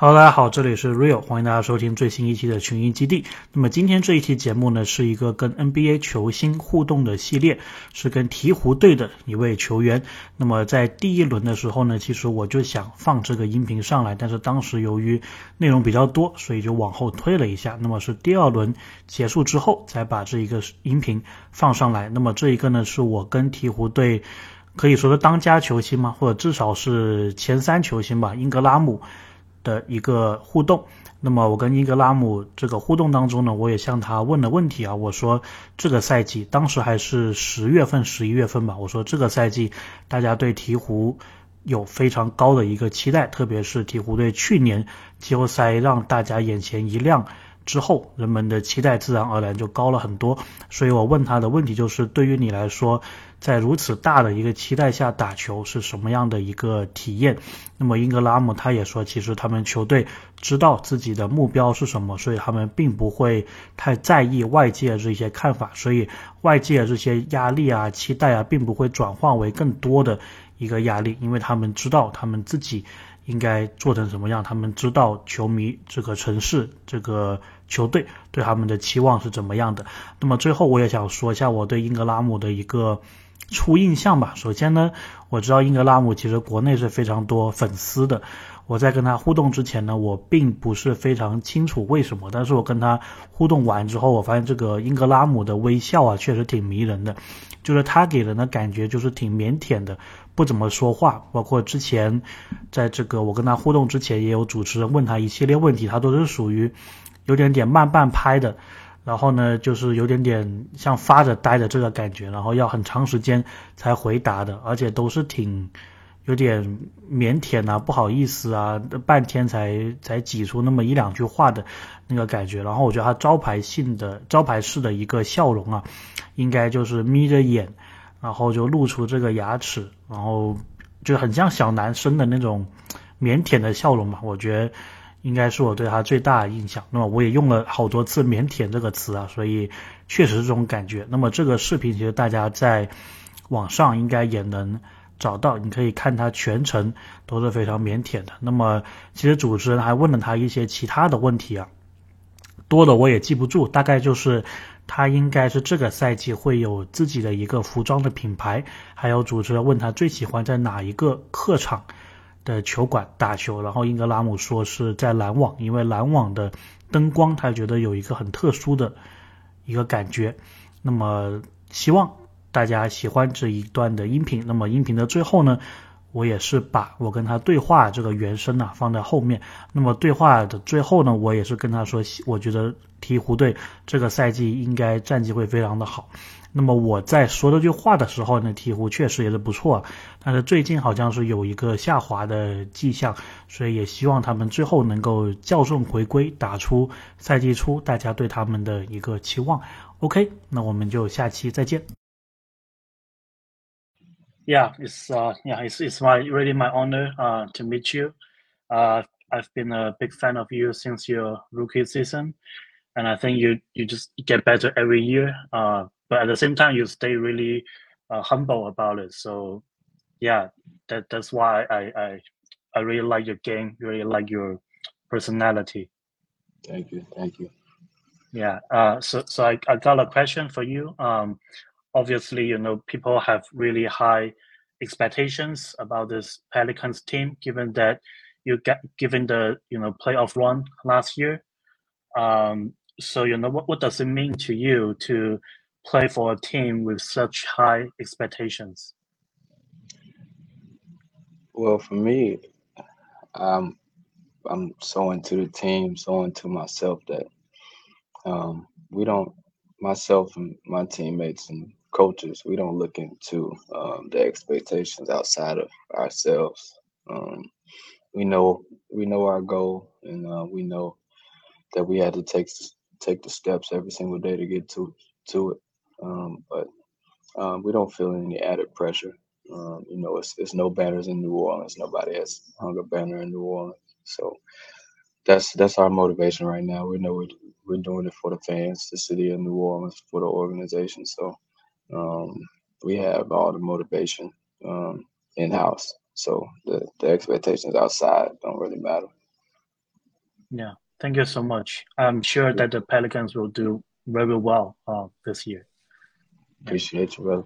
Hello，大家好，这里是 Real，欢迎大家收听最新一期的群英基地。那么今天这一期节目呢，是一个跟 NBA 球星互动的系列，是跟鹈鹕队的一位球员。那么在第一轮的时候呢，其实我就想放这个音频上来，但是当时由于内容比较多，所以就往后推了一下。那么是第二轮结束之后才把这一个音频放上来。那么这一个呢，是我跟鹈鹕队可以说是当家球星吗？或者至少是前三球星吧，英格拉姆。的一个互动，那么我跟英格拉姆这个互动当中呢，我也向他问了问题啊，我说这个赛季当时还是十月份、十一月份吧，我说这个赛季大家对鹈鹕有非常高的一个期待，特别是鹈鹕队去年季后赛让大家眼前一亮。之后，人们的期待自然而然就高了很多。所以我问他的问题就是：对于你来说，在如此大的一个期待下打球是什么样的一个体验？那么英格拉姆他也说，其实他们球队知道自己的目标是什么，所以他们并不会太在意外界这些看法，所以外界这些压力啊、期待啊，并不会转化为更多的一个压力，因为他们知道他们自己应该做成什么样，他们知道球迷这个城市这个。球队对他们的期望是怎么样的？那么最后我也想说一下我对英格拉姆的一个初印象吧。首先呢，我知道英格拉姆其实国内是非常多粉丝的。我在跟他互动之前呢，我并不是非常清楚为什么。但是我跟他互动完之后，我发现这个英格拉姆的微笑啊，确实挺迷人的。就是他给人的感觉就是挺腼腆的，不怎么说话。包括之前在这个我跟他互动之前，也有主持人问他一系列问题，他都是属于。有点点慢半拍的，然后呢，就是有点点像发着呆的这个感觉，然后要很长时间才回答的，而且都是挺有点腼腆啊，不好意思啊，半天才才挤出那么一两句话的那个感觉。然后我觉得他招牌性的招牌式的一个笑容啊，应该就是眯着眼，然后就露出这个牙齿，然后就很像小男生的那种腼腆的笑容嘛，我觉得。应该是我对他最大的印象。那么我也用了好多次“腼腆”这个词啊，所以确实是这种感觉。那么这个视频其实大家在网上应该也能找到，你可以看他全程都是非常腼腆的。那么其实主持人还问了他一些其他的问题啊，多的我也记不住，大概就是他应该是这个赛季会有自己的一个服装的品牌，还有主持人问他最喜欢在哪一个客场。的球馆打球，然后英格拉姆说是在篮网，因为篮网的灯光他觉得有一个很特殊的一个感觉。那么希望大家喜欢这一段的音频。那么音频的最后呢，我也是把我跟他对话这个原声啊放在后面。那么对话的最后呢，我也是跟他说，我觉得鹈鹕队这个赛季应该战绩会非常的好。那么我在说这句话的时候呢，鹈鹕确实也是不错，但是最近好像是有一个下滑的迹象，所以也希望他们最后能够校正回归，打出赛季初大家对他们的一个期望。OK，那我们就下期再见。Yeah, it's uh, yeah, it's it's my really my honor uh to meet you. Uh, I've been a big fan of you since your rookie season, and I think you you just get better every year. Uh. but at the same time you stay really uh, humble about it so yeah that that's why I, I i really like your game really like your personality thank you thank you yeah uh, so so I, I got a question for you um obviously you know people have really high expectations about this pelicans team given that you get given the you know playoff run last year um so you know what, what does it mean to you to play for a team with such high expectations? Well, for me, um, I'm so into the team, so into myself that um, we don't, myself and my teammates and coaches, we don't look into um, the expectations outside of ourselves. Um, we know we know our goal, and uh, we know that we had to take take the steps every single day to get to to it. Um, but um, we don't feel any added pressure. Um, you know, it's, it's no banners in New Orleans. Nobody has hung a banner in New Orleans. So that's that's our motivation right now. We know we're, we're doing it for the fans, the city of New Orleans, for the organization. So um, we have all the motivation um, in house. So the, the expectations outside don't really matter. Yeah, thank you so much. I'm sure that the Pelicans will do very well uh, this year. Appreciate you, brother.